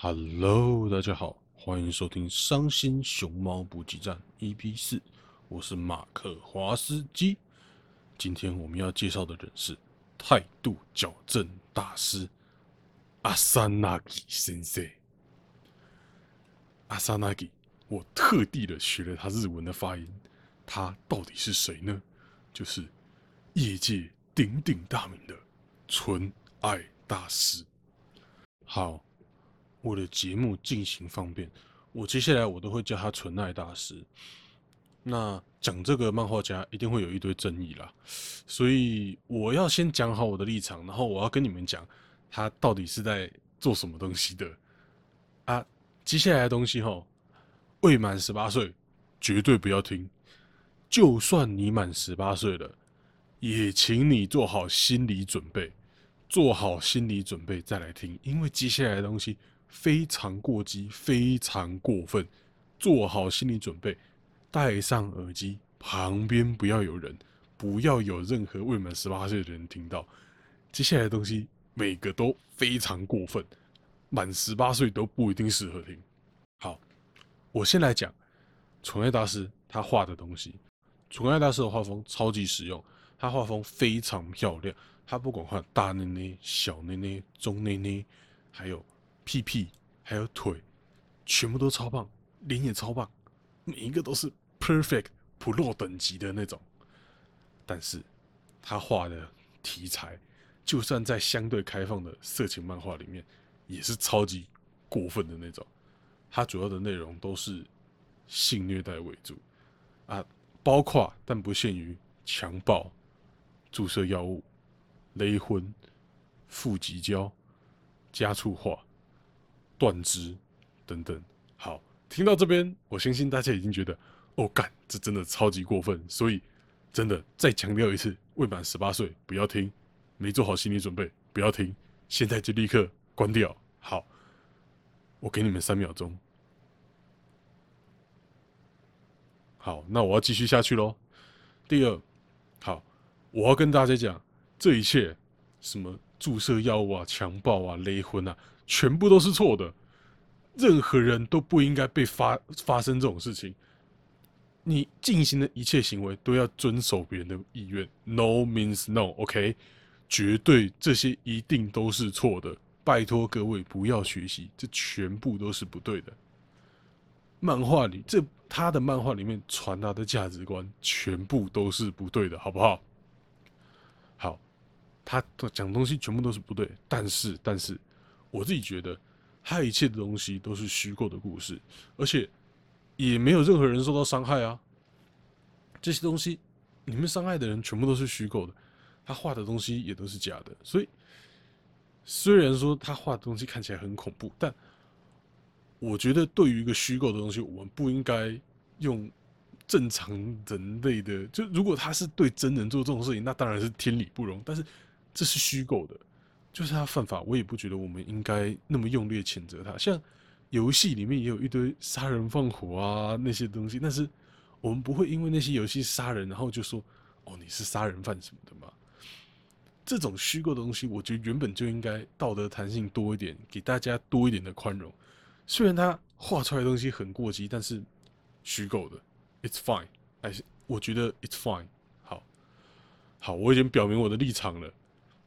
Hello，大家好，欢迎收听《伤心熊猫补给站》EP 四，我是马克华斯基。今天我们要介绍的人是态度矫正大师阿萨纳吉先生。阿萨纳吉，我特地的学了他日文的发音，他到底是谁呢？就是业界鼎鼎大名的纯爱大师。好。我的节目进行方便，我接下来我都会叫他纯爱大师。那讲这个漫画家一定会有一堆争议啦，所以我要先讲好我的立场，然后我要跟你们讲他到底是在做什么东西的啊。接下来的东西哈，未满十八岁绝对不要听，就算你满十八岁了，也请你做好心理准备，做好心理准备再来听，因为接下来的东西。非常过激，非常过分，做好心理准备，戴上耳机，旁边不要有人，不要有任何未满十八岁的人听到。接下来的东西每个都非常过分，满十八岁都不一定适合听。好，我先来讲宠爱大师他画的东西。宠爱大师的画风超级实用，他画风非常漂亮，他不管画大内内、小内内、中内内，还有。屁屁还有腿，全部都超棒，脸也超棒，每一个都是 perfect pro 等级的那种。但是他画的题材，就算在相对开放的色情漫画里面，也是超级过分的那种。他主要的内容都是性虐待为主啊，包括但不限于强暴、注射药物、勒婚、腹急交、加醋化。断肢等等，好，听到这边，我相信大家已经觉得，哦，干，这真的超级过分，所以真的再强调一次，未满十八岁不要听，没做好心理准备不要听，现在就立刻关掉。好，我给你们三秒钟。好，那我要继续下去喽。第二，好，我要跟大家讲，这一切什么注射药物啊、强暴啊、勒婚啊。全部都是错的，任何人都不应该被发发生这种事情。你进行的一切行为都要遵守别人的意愿，No means no，OK？绝对这些一定都是错的，拜托各位不要学习，这全部都是不对的。漫画里这他的漫画里面传达的价值观全部都是不对的，好不好？好，他讲东西全部都是不对，但是但是。我自己觉得，他一切的东西都是虚构的故事，而且也没有任何人受到伤害啊。这些东西，你们伤害的人全部都是虚构的，他画的东西也都是假的。所以，虽然说他画的东西看起来很恐怖，但我觉得对于一个虚构的东西，我们不应该用正常人类的。就如果他是对真人做这种事情，那当然是天理不容。但是这是虚构的。就是他犯法，我也不觉得我们应该那么用力谴责他。像游戏里面也有一堆杀人放火啊那些东西，但是我们不会因为那些游戏杀人，然后就说哦你是杀人犯什么的嘛。这种虚构的东西，我觉得原本就应该道德弹性多一点，给大家多一点的宽容。虽然他画出来的东西很过激，但是虚构的，it's fine。哎，我觉得 it's fine。好，好，我已经表明我的立场了。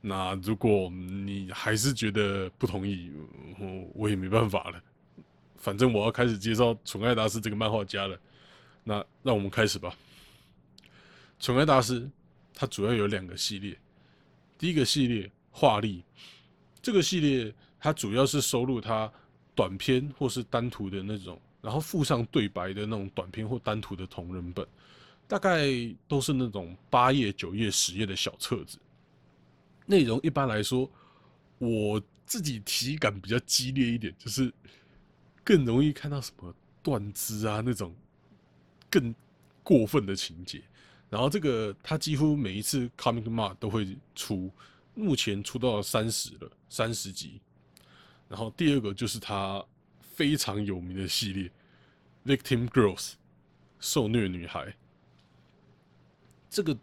那如果你还是觉得不同意，我我也没办法了。反正我要开始介绍纯爱大师这个漫画家了。那让我们开始吧。纯爱大师他主要有两个系列，第一个系列画力，这个系列它主要是收录他短篇或是单图的那种，然后附上对白的那种短篇或单图的同人本，大概都是那种八页、九页、十页的小册子。内容一般来说，我自己体感比较激烈一点，就是更容易看到什么断肢啊那种更过分的情节。然后这个他几乎每一次 Comic Mart 都会出，目前出到三十了，三十集。然后第二个就是他非常有名的系列 Victim Girls 受虐女孩，这个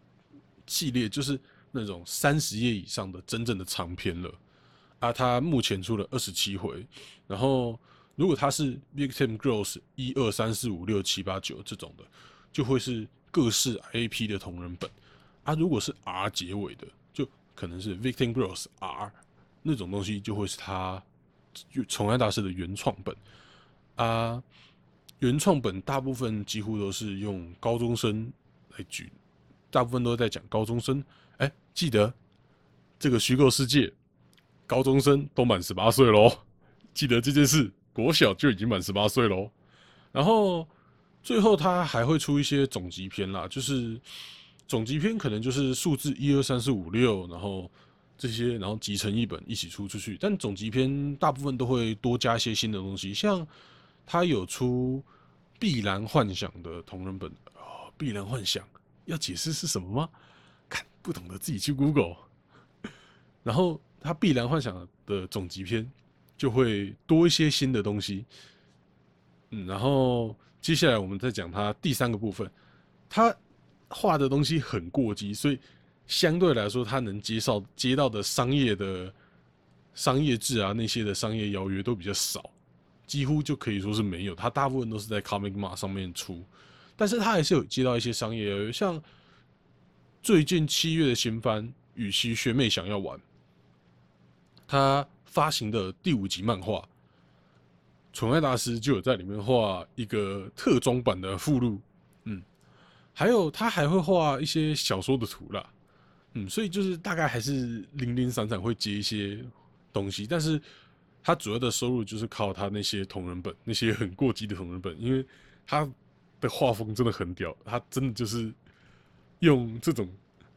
系列就是。那种三十页以上的真正的长篇了啊，他目前出了二十七回，然后如果他是 Victim Girls 一二三四五六七八九这种的，就会是各式 IP 的同人本啊。如果是 R 结尾的，就可能是 Victim Girls R 那种东西，就会是他就宠爱大师的原创本啊。原创本大部分几乎都是用高中生来举，大部分都在讲高中生。记得这个虚构世界，高中生都满十八岁喽。记得这件事，国小就已经满十八岁喽。然后最后他还会出一些总集篇啦，就是总集篇可能就是数字一二三四五六，然后这些然后集成一本一起出出去。但总集篇大部分都会多加一些新的东西，像。他有出《碧蓝幻想》的同人本哦，《碧蓝幻想》要解释是什么吗？不懂得自己去 Google。然后他《必然幻想》的总集篇就会多一些新的东西。嗯，然后接下来我们再讲他第三个部分，他画的东西很过激，所以相对来说他能接受接到的商业的商业制啊那些的商业邀约都比较少。几乎就可以说是没有，他大部分都是在 Comic Mart 上面出，但是他还是有接到一些商业，像最近七月的新番《与其学妹想要玩》，他发行的第五集漫画《宠爱大师》就有在里面画一个特装版的附录，嗯，还有他还会画一些小说的图啦，嗯，所以就是大概还是零零散散会接一些东西，但是。他主要的收入就是靠他那些同人本，那些很过激的同人本，因为他的画风真的很屌，他真的就是用这种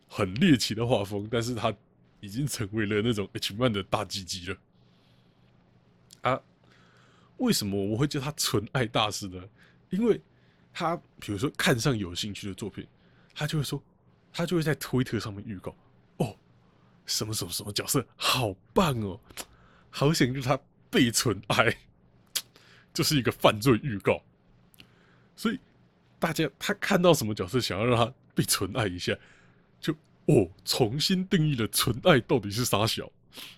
很猎奇的画风，但是他已经成为了那种 H 漫的大鸡鸡了。啊，为什么我会叫他纯爱大师呢？因为他比如说看上有兴趣的作品，他就会说，他就会在推特上面预告，哦，什么什么什么角色好棒哦。好险，就是他被纯爱，就是一个犯罪预告。所以大家他看到什么角色，想要让他被纯爱一下，就哦重新定义了纯爱到底是啥小。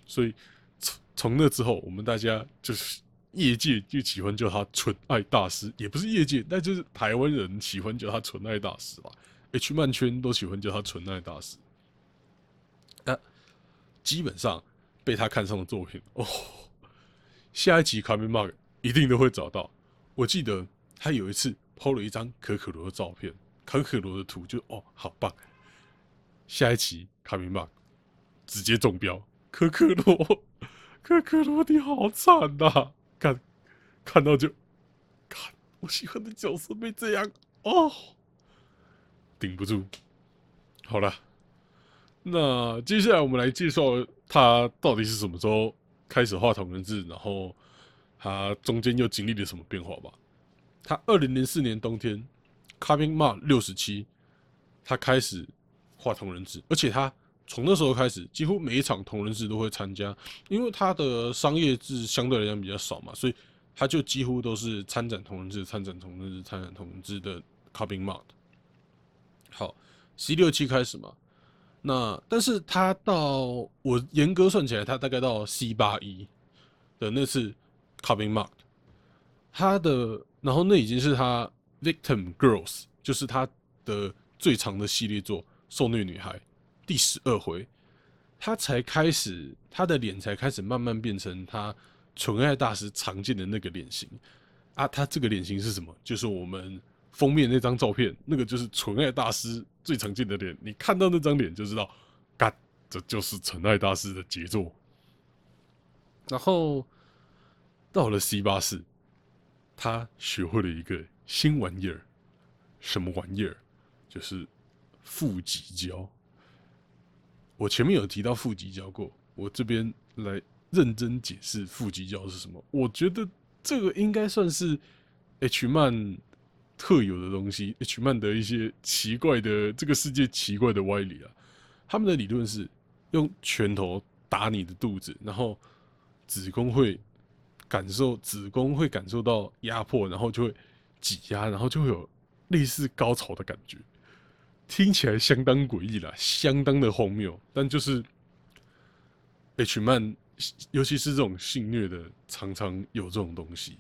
所以从从那之后，我们大家就是业界就喜欢叫他纯爱大师，也不是业界，那就是台湾人喜欢叫他纯爱大师吧。H 漫圈都喜欢叫他纯爱大师。那基本上。被他看上的作品哦，下一集卡米 mark 一定都会找到。我记得他有一次抛了一张可可罗的照片，可可罗的图就哦，好棒。下一期卡明巴直接中标，可可罗，可可罗你好惨呐！看，看到就看，我喜欢的角色被这样哦，顶不住。好了。那接下来我们来介绍他到底是什么时候开始画同人志，然后他中间又经历了什么变化吧。他二零零四年冬天，Copy Mark 六十七，他开始画同人志，而且他从那时候开始，几乎每一场同人志都会参加，因为他的商业志相对来讲比较少嘛，所以他就几乎都是参展同人志、参展同人志、参展同人志的 Copy Mark。好，C 六七开始嘛。那，但是他到我严格算起来，他大概到 C 八一的那次 Coming Mark，他的，然后那已经是他 Victim Girls，就是他的最长的系列作《受虐女孩》第十二回，他才开始，他的脸才开始慢慢变成他纯爱大师常见的那个脸型啊，他这个脸型是什么？就是我们。封面那张照片，那个就是纯爱大师最常见的脸。你看到那张脸就知道，嘎，这就是纯爱大师的杰作。然后到了 C 八四，他学会了一个新玩意儿，什么玩意儿？就是负极胶。我前面有提到负极胶过，我这边来认真解释负极胶是什么。我觉得这个应该算是 H 漫。特有的东西，H 曼的一些奇怪的这个世界奇怪的歪理啊，他们的理论是用拳头打你的肚子，然后子宫会感受子宫会感受到压迫，然后就会挤压，然后就会有类似高潮的感觉，听起来相当诡异啦，相当的荒谬，但就是 H 曼尤其是这种性虐的，常常有这种东西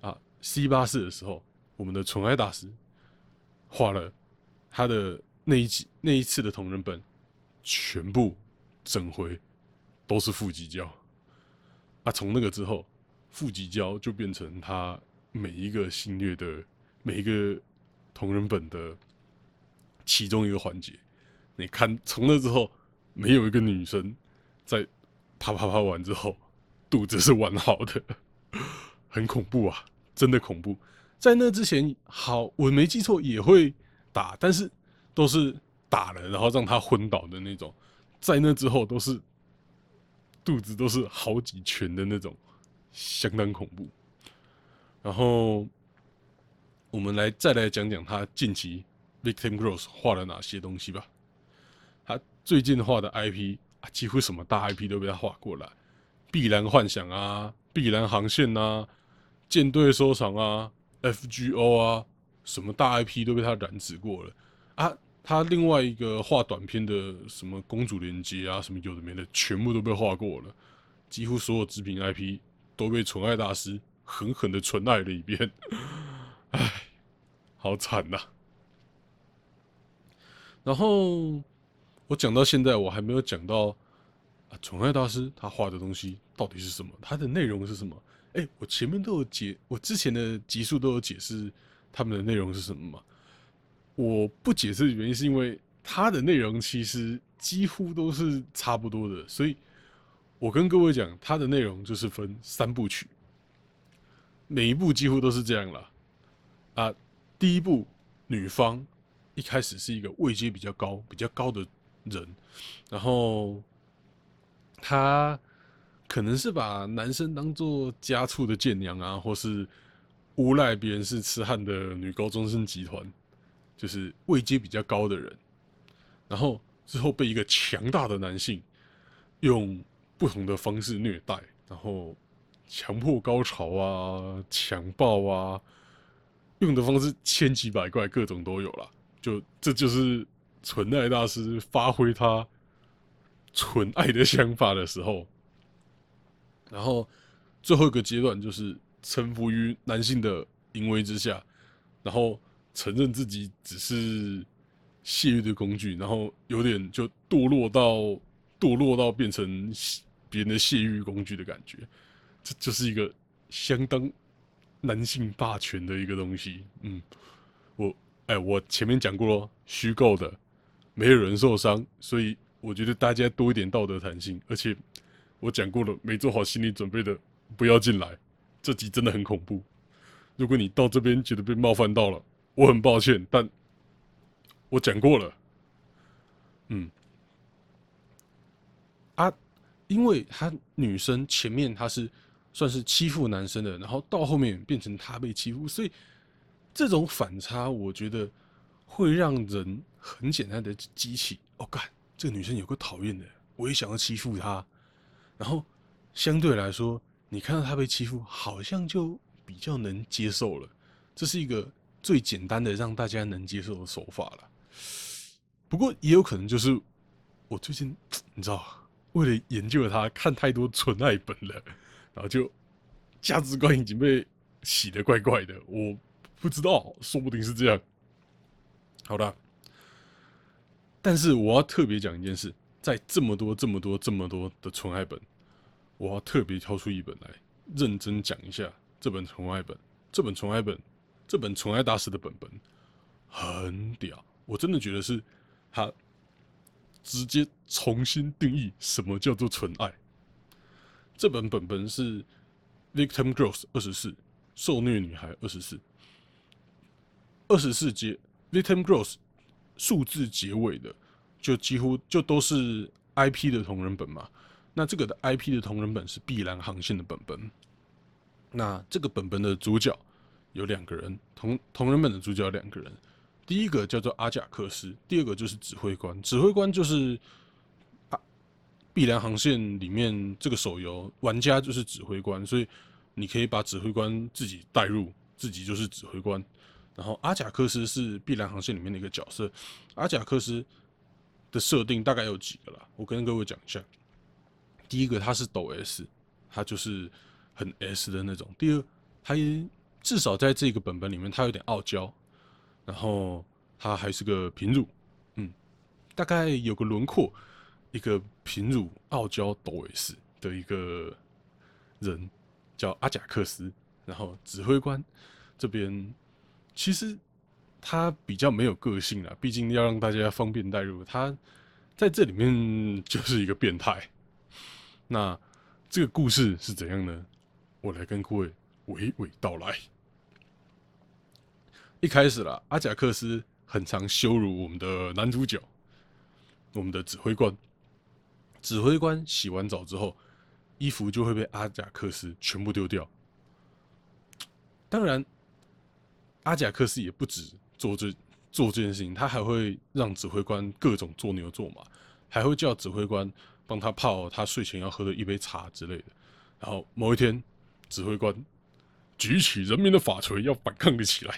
啊。C 八四的时候，我们的纯爱大师画了他的那一集那一次的同人本，全部整回都是腹肌胶啊。从那个之后，腹肌胶就变成他每一个性虐的每一个同人本的其中一个环节。你看，从那之后，没有一个女生在啪啪啪完之后肚子是完好的，很恐怖啊！真的恐怖，在那之前，好，我没记错也会打，但是都是打了，然后让他昏倒的那种。在那之后，都是肚子都是好几拳的那种，相当恐怖。然后我们来再来讲讲他近期 Victim Growth 画了哪些东西吧。他最近画的 IP 啊，几乎什么大 IP 都被他画过了，《碧蓝幻想》啊，《碧蓝航线》啊。舰队收藏啊，FGO 啊，什么大 IP 都被他染指过了啊！他另外一个画短片的什么公主连接啊，什么有的没的，全部都被画过了。几乎所有织品 IP 都被纯爱大师狠狠的纯爱了一遍，唉，好惨呐！然后我讲到现在，我还没有讲到啊，宠爱大师他画的东西到底是什么？他的内容是什么？哎，我前面都有解，我之前的集数都有解释他们的内容是什么嘛？我不解释的原因是因为他的内容其实几乎都是差不多的，所以我跟各位讲，它的内容就是分三部曲，每一步几乎都是这样了。啊，第一部女方一开始是一个位阶比较高、比较高的人，然后她。可能是把男生当做家畜的贱娘啊，或是诬赖别人是痴汉的女高中生集团，就是位阶比较高的人，然后之后被一个强大的男性用不同的方式虐待，然后强迫高潮啊、强暴啊，用的方式千奇百怪，各种都有了。就这就是纯爱大师发挥他纯爱的想法的时候。然后最后一个阶段就是臣服于男性的淫威之下，然后承认自己只是泄欲的工具，然后有点就堕落到堕落到变成别人的泄欲工具的感觉，这就是一个相当男性霸权的一个东西。嗯，我哎，我前面讲过了，虚构的，没有人受伤，所以我觉得大家多一点道德弹性，而且。我讲过了，没做好心理准备的不要进来。这集真的很恐怖。如果你到这边觉得被冒犯到了，我很抱歉，但我讲过了。嗯，啊，因为他女生前面他是算是欺负男生的，然后到后面变成他被欺负，所以这种反差，我觉得会让人很简单的激起。哦，干，这个女生有个讨厌的，我也想要欺负她。然后相对来说，你看到他被欺负，好像就比较能接受了。这是一个最简单的让大家能接受的手法了。不过也有可能就是我最近你知道，为了研究他，看太多纯爱本了，然后就价值观已经被洗的怪怪的。我不知道，说不定是这样。好的，但是我要特别讲一件事。在这么多、这么多、这么多的纯爱本，我要特别挑出一本来认真讲一下。这本纯爱本，这本纯爱本，这本纯爱大师的本本很屌，我真的觉得是他直接重新定义什么叫做纯爱。这本本本是 Victim Girls 二十四受虐女孩二十四。二十四节 Victim Girls 数字结尾的。就几乎就都是 IP 的同人本嘛，那这个的 IP 的同人本是碧蓝航线的本本，那这个本本的主角有两个人，同同人本的主角两个人，第一个叫做阿贾克斯，第二个就是指挥官，指挥官就是碧蓝航线里面这个手游玩家就是指挥官，所以你可以把指挥官自己带入，自己就是指挥官，然后阿贾克斯是碧蓝航线里面的一个角色，阿贾克斯。的设定大概有几个啦？我跟各位讲一下。第一个他是抖 S，他就是很 S 的那种。第二，他至少在这个本本里面，他有点傲娇，然后他还是个平乳，嗯，大概有个轮廓，一个贫乳傲娇抖 S 的一个人叫阿贾克斯，然后指挥官这边其实他比较没有个性啊，毕竟要让大家方便带入，他在这里面 就是一个变态。那这个故事是怎样呢？我来跟各位娓娓道来。一开始啦，阿贾克斯很常羞辱我们的男主角，我们的指挥官。指挥官洗完澡之后，衣服就会被阿贾克斯全部丢掉。当然，阿贾克斯也不止做这做这件事情，他还会让指挥官各种做牛做马，还会叫指挥官。帮他泡他睡前要喝的一杯茶之类的。然后某一天，指挥官举起人民的法锤要反抗了起来。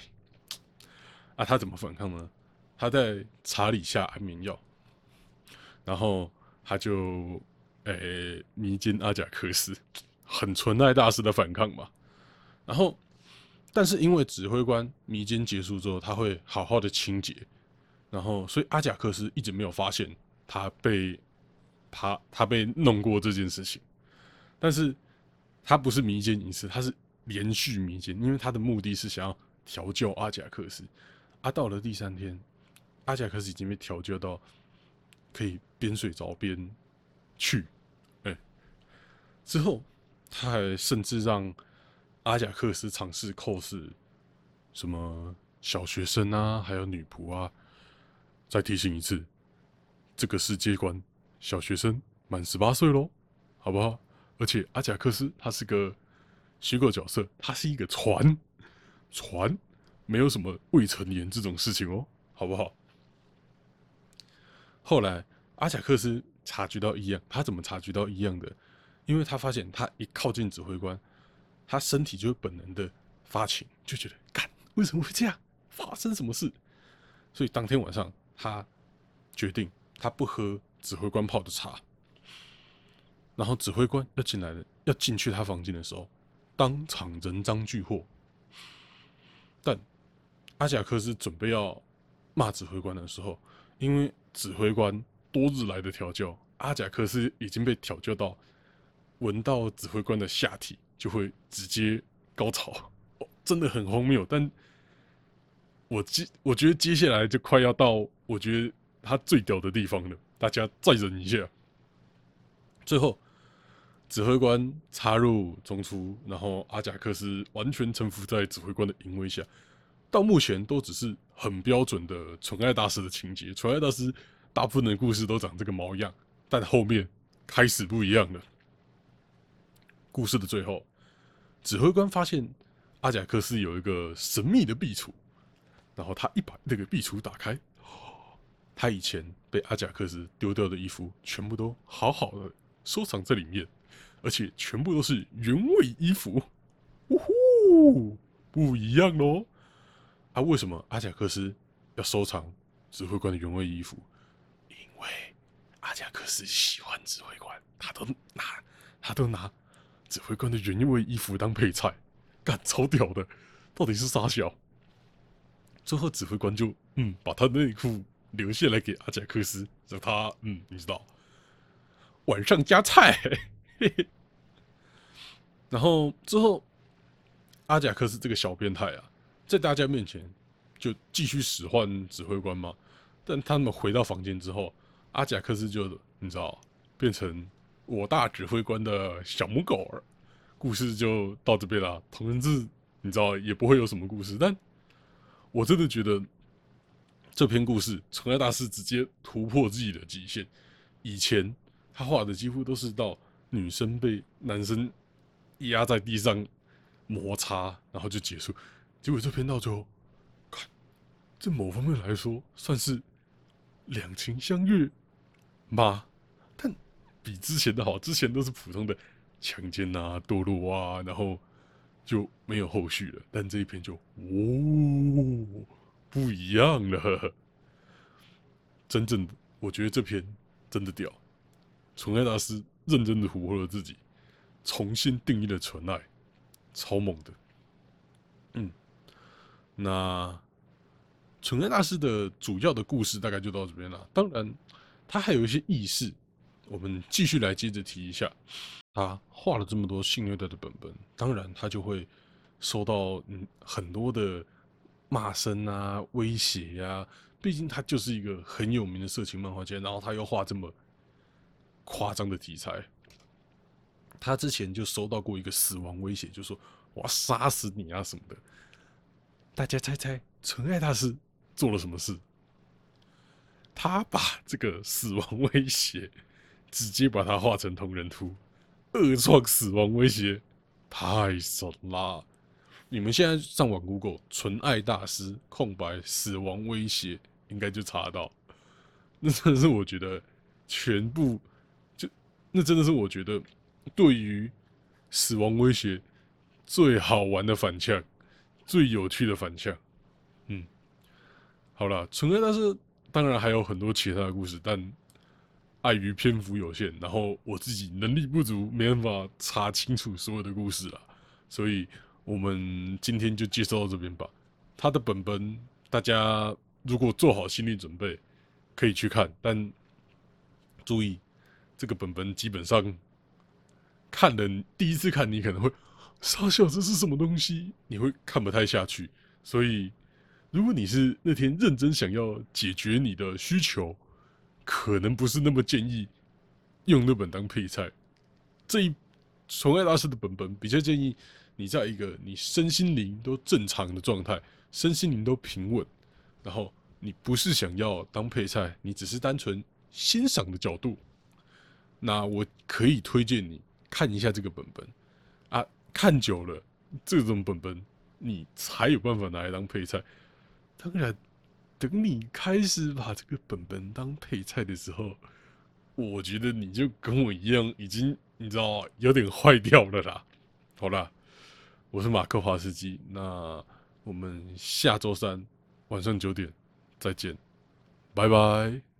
啊，他怎么反抗呢？他在茶里下安眠药，然后他就诶迷奸阿贾克斯，很纯爱大师的反抗嘛。然后，但是因为指挥官迷奸结束之后，他会好好的清洁，然后所以阿贾克斯一直没有发现他被。他他被弄过这件事情，但是他不是迷奸一次，他是连续迷奸，因为他的目的是想要调教阿贾克斯。啊，到了第三天，阿贾克斯已经被调教到可以边睡着边去，哎，之后他还甚至让阿贾克斯尝试扣视什么小学生啊，还有女仆啊。再提醒一次，这个世界观。小学生满十八岁喽，好不好？而且阿贾克斯他是个虚构角色，他是一个船，船没有什么未成年这种事情哦，好不好？后来阿贾克斯察觉到异样，他怎么察觉到异样的？因为他发现他一靠近指挥官，他身体就会本能的发情，就觉得干为什么会这样？发生什么事？所以当天晚上他决定他不喝。指挥官泡的茶，然后指挥官要进来了，要进去他房间的时候，当场人赃俱获。但阿贾克斯准备要骂指挥官的时候，因为指挥官多日来的调教，阿贾克斯已经被调教到闻到指挥官的下体就会直接高潮，真的很荒谬。但我接我觉得接下来就快要到我觉得他最屌的地方了。大家再忍一下。最后，指挥官插入中出，然后阿贾克斯完全臣服在指挥官的淫威下。到目前都只是很标准的纯爱大师的情节，纯爱大师大部分的故事都长这个毛样。但后面开始不一样了。故事的最后，指挥官发现阿贾克斯有一个神秘的壁橱，然后他一把那个壁橱打开。他以前被阿贾克斯丢掉的衣服，全部都好好的收藏在里面，而且全部都是原味衣服，呜呼，不一样喽！啊，为什么阿贾克斯要收藏指挥官的原味衣服？因为阿贾克斯喜欢指挥官，他都拿他都拿指挥官的原味衣服当配菜，干超屌的，到底是啥小？最后指挥官就嗯，把他内裤。留下来给阿贾克斯，让他嗯，你知道，晚上加菜。然后之后，阿贾克斯这个小变态啊，在大家面前就继续使唤指挥官嘛。但他们回到房间之后，阿贾克斯就你知道，变成我大指挥官的小母狗儿。故事就到这边了。同人志你知道也不会有什么故事，但我真的觉得。这篇故事，纯爱大师直接突破自己的极限。以前他画的几乎都是到女生被男生压在地上摩擦，然后就结束。结果这篇到最后，看，这某方面来说算是两情相悦吗？但比之前的好，之前都是普通的强奸啊、堕落啊，然后就没有后续了。但这一篇就，哦。不一样了，真正的，我觉得这篇真的屌。纯爱大师认真的俘获了自己，重新定义了纯爱，超猛的。嗯，那纯爱大师的主要的故事大概就到这边了。当然，他还有一些轶事，我们继续来接着提一下。他画了这么多性虐待的本本，当然他就会收到嗯很多的骂声啊、威胁呀。毕竟他就是一个很有名的色情漫画家，然后他又画这么夸张的题材。他之前就收到过一个死亡威胁，就说我要杀死你啊什么的。大家猜猜，纯爱大师做了什么事？他把这个死亡威胁直接把它画成同人图。恶创死亡威胁，太神啦！你们现在上网 Google“ 纯爱大师”空白死亡威胁，应该就查到。那真的是我觉得全部就那真的是我觉得对于死亡威胁最好玩的反向，最有趣的反向。嗯，好了，纯爱大师当然还有很多其他的故事，但。碍于篇幅有限，然后我自己能力不足，没办法查清楚所有的故事了，所以我们今天就介绍到这边吧。他的本本，大家如果做好心理准备，可以去看，但注意，这个本本基本上看人第一次看，你可能会傻笑，这是什么东西？你会看不太下去。所以，如果你是那天认真想要解决你的需求，可能不是那么建议用那本当配菜。这一纯爱大师的本本比较建议你在一个你身心灵都正常的状态，身心灵都平稳，然后你不是想要当配菜，你只是单纯欣赏的角度，那我可以推荐你看一下这个本本。看久了，这种本本你才有办法拿来当配菜。当然。等你开始把这个本本当配菜的时候，我觉得你就跟我一样，已经你知道有点坏掉了啦。好啦，我是马克华斯基，那我们下周三晚上九点再见，拜拜。